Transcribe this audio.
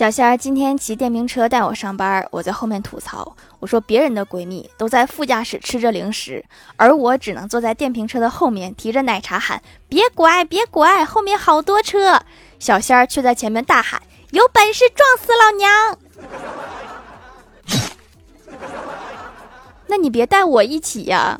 小仙儿今天骑电瓶车带我上班我在后面吐槽我说别人的闺蜜都在副驾驶吃着零食而我只能坐在电瓶车的后面提着奶茶喊别拐别拐后面好多车。小仙儿却在前面大喊有本事撞死老娘！那你别带我一起呀。